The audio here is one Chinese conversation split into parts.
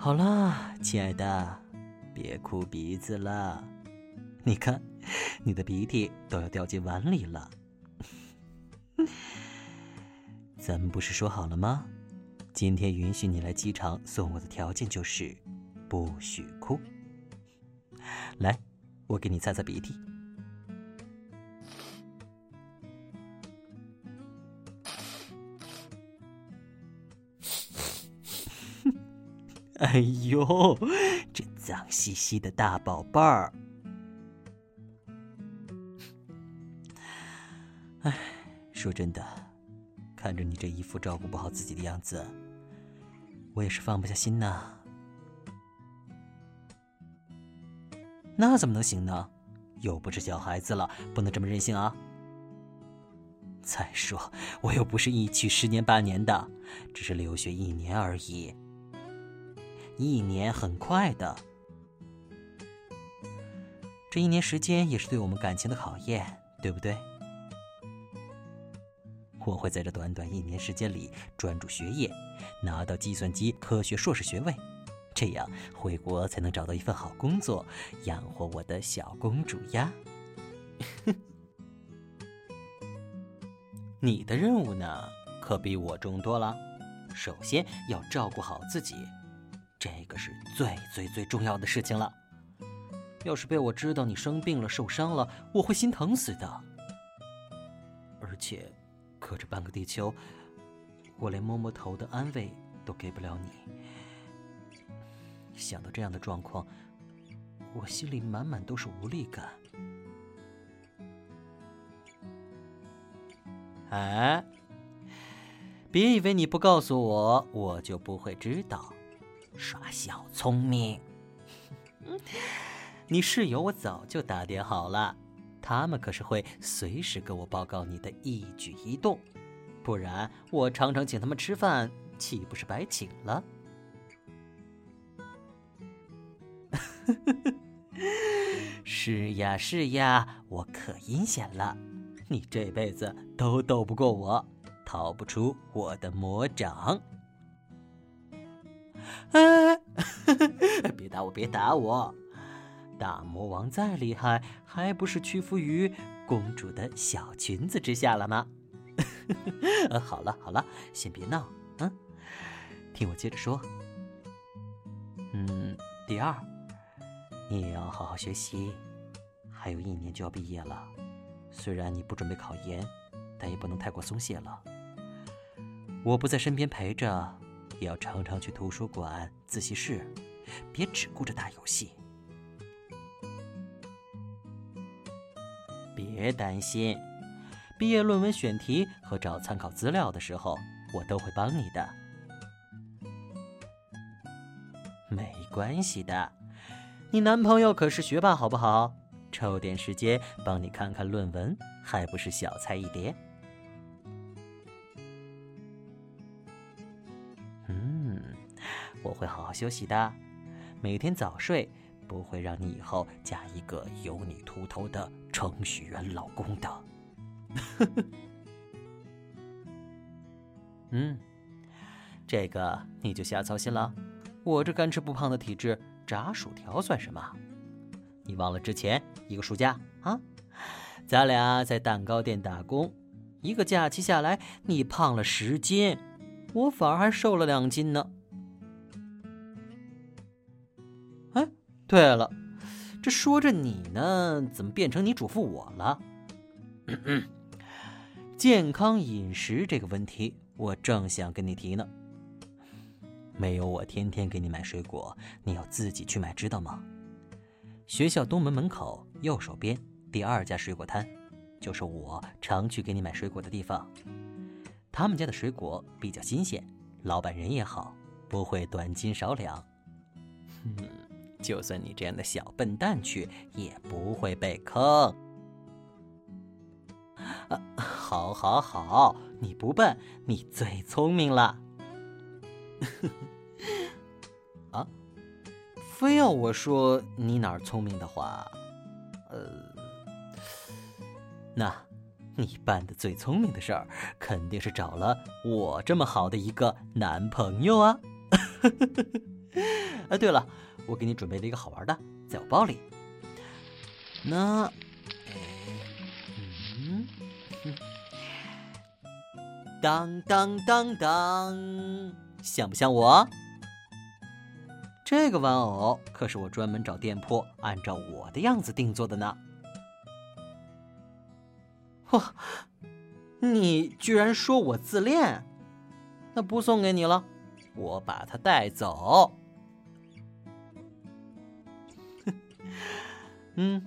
好了，亲爱的，别哭鼻子了。你看，你的鼻涕都要掉进碗里了。咱们不是说好了吗？今天允许你来机场送我的条件就是不许哭。来，我给你擦擦鼻涕。哎呦，这脏兮兮的大宝贝儿！哎，说真的，看着你这一副照顾不好自己的样子，我也是放不下心呐。那怎么能行呢？又不是小孩子了，不能这么任性啊！再说，我又不是一去十年八年的，只是留学一年而已。一年很快的，这一年时间也是对我们感情的考验，对不对？我会在这短短一年时间里专注学业，拿到计算机科学硕士学位，这样回国才能找到一份好工作，养活我的小公主呀。你的任务呢，可比我重多了。首先要照顾好自己。这个是最最最重要的事情了。要是被我知道你生病了、受伤了，我会心疼死的。而且，隔着半个地球，我连摸摸头的安慰都给不了你。想到这样的状况，我心里满满都是无力感。哎，别以为你不告诉我，我就不会知道。耍小聪明！你室友我早就打点好了，他们可是会随时跟我报告你的一举一动，不然我常常请他们吃饭，岂不是白请了？是呀是呀，我可阴险了，你这辈子都斗不过我，逃不出我的魔掌。哎，别打我，别打我！大魔王再厉害，还不是屈服于公主的小裙子之下了吗？好了好了，先别闹，嗯，听我接着说。嗯，第二，你也要好好学习，还有一年就要毕业了。虽然你不准备考研，但也不能太过松懈了。我不在身边陪着。也要常常去图书馆、自习室，别只顾着打游戏。别担心，毕业论文选题和找参考资料的时候，我都会帮你的。没关系的，你男朋友可是学霸，好不好？抽点时间帮你看看论文，还不是小菜一碟。我会好好休息的，每天早睡，不会让你以后嫁一个有你秃头的程序员老公的。呵 呵嗯，这个你就瞎操心了。我这干吃不胖的体质，炸薯条算什么？你忘了之前一个暑假啊？咱俩在蛋糕店打工，一个假期下来，你胖了十斤，我反而还瘦了两斤呢。对了，这说着你呢，怎么变成你嘱咐我了？健康饮食这个问题，我正想跟你提呢。没有我天天给你买水果，你要自己去买，知道吗？学校东门门口右手边第二家水果摊，就是我常去给你买水果的地方。他们家的水果比较新鲜，老板人也好，不会短斤少两。就算你这样的小笨蛋去，也不会被坑。啊，好，好，好，你不笨，你最聪明了。啊，非要我说你哪儿聪明的话，呃，那，你办的最聪明的事儿，肯定是找了我这么好的一个男朋友啊。啊，对了，我给你准备了一个好玩的，在我包里。那，嗯，当当当当，像不像我？这个玩偶可是我专门找店铺按照我的样子定做的呢。嚯，你居然说我自恋？那不送给你了，我把它带走。嗯，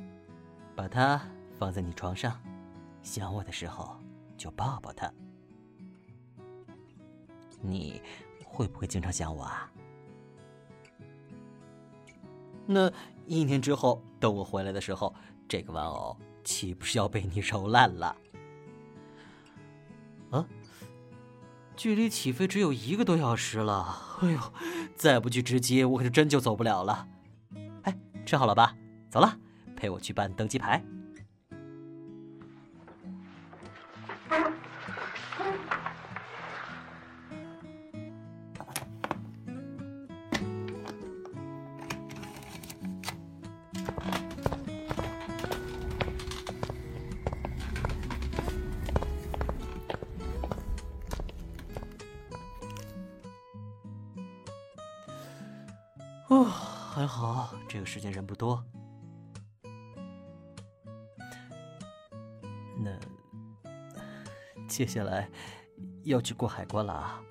把它放在你床上，想我的时候就抱抱它。你会不会经常想我啊？那一年之后，等我回来的时候，这个玩偶岂不是要被你揉烂了？啊，距离起飞只有一个多小时了。哎呦，再不去值机，我可是真就走不了了。哎，吃好了吧？走了，陪我去办登机牌。哦，还好，这个时间人不多。那接下来要去过海关了啊！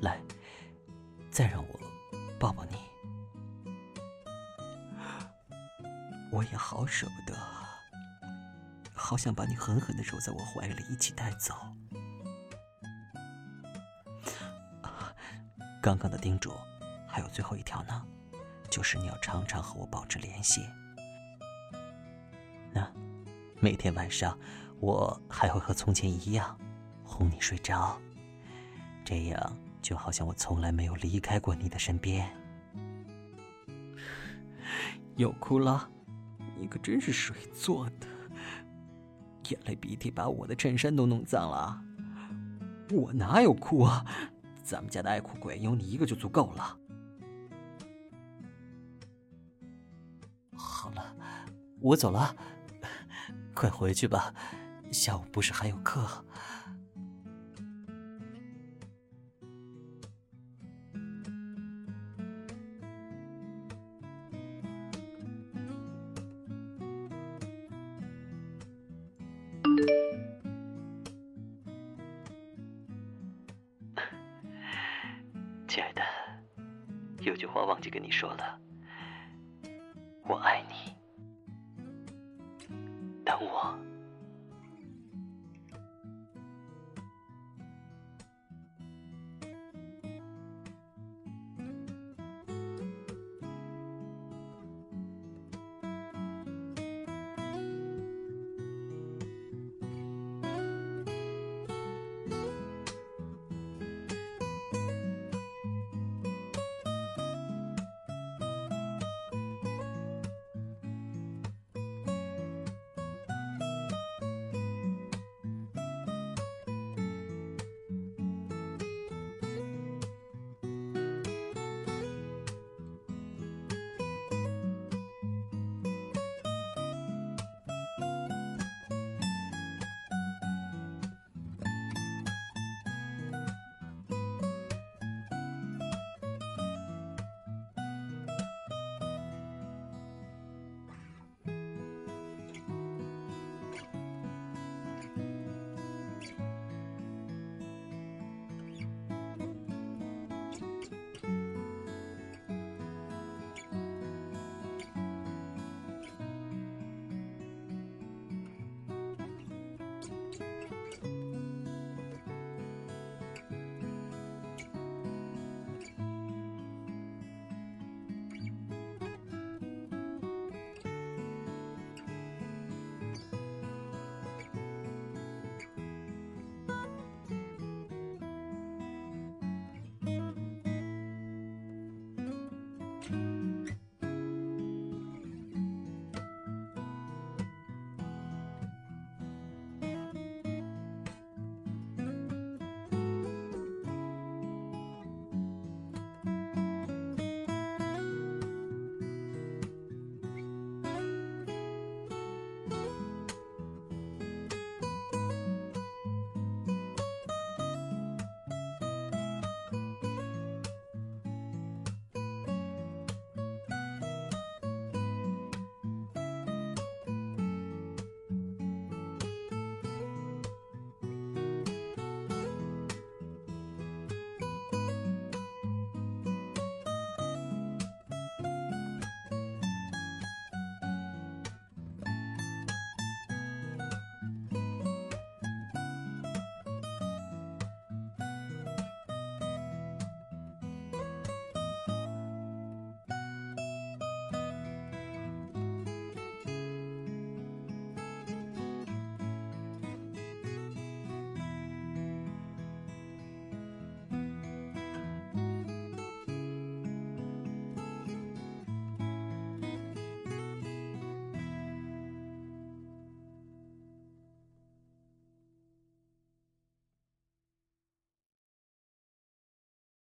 来，再让我抱抱你，我也好舍不得，好想把你狠狠的揉在我怀里，一起带走。刚刚的叮嘱，还有最后一条呢，就是你要常常和我保持联系。那每天晚上，我还会和从前一样哄你睡着，这样就好像我从来没有离开过你的身边。又哭了，你可真是水做的，眼泪鼻涕把我的衬衫都弄脏了。我哪有哭啊？咱们家的爱哭鬼有你一个就足够了。好了，我走了，快回去吧，下午不是还有课。亲爱的，有句话忘记跟你说了，我爱你。我。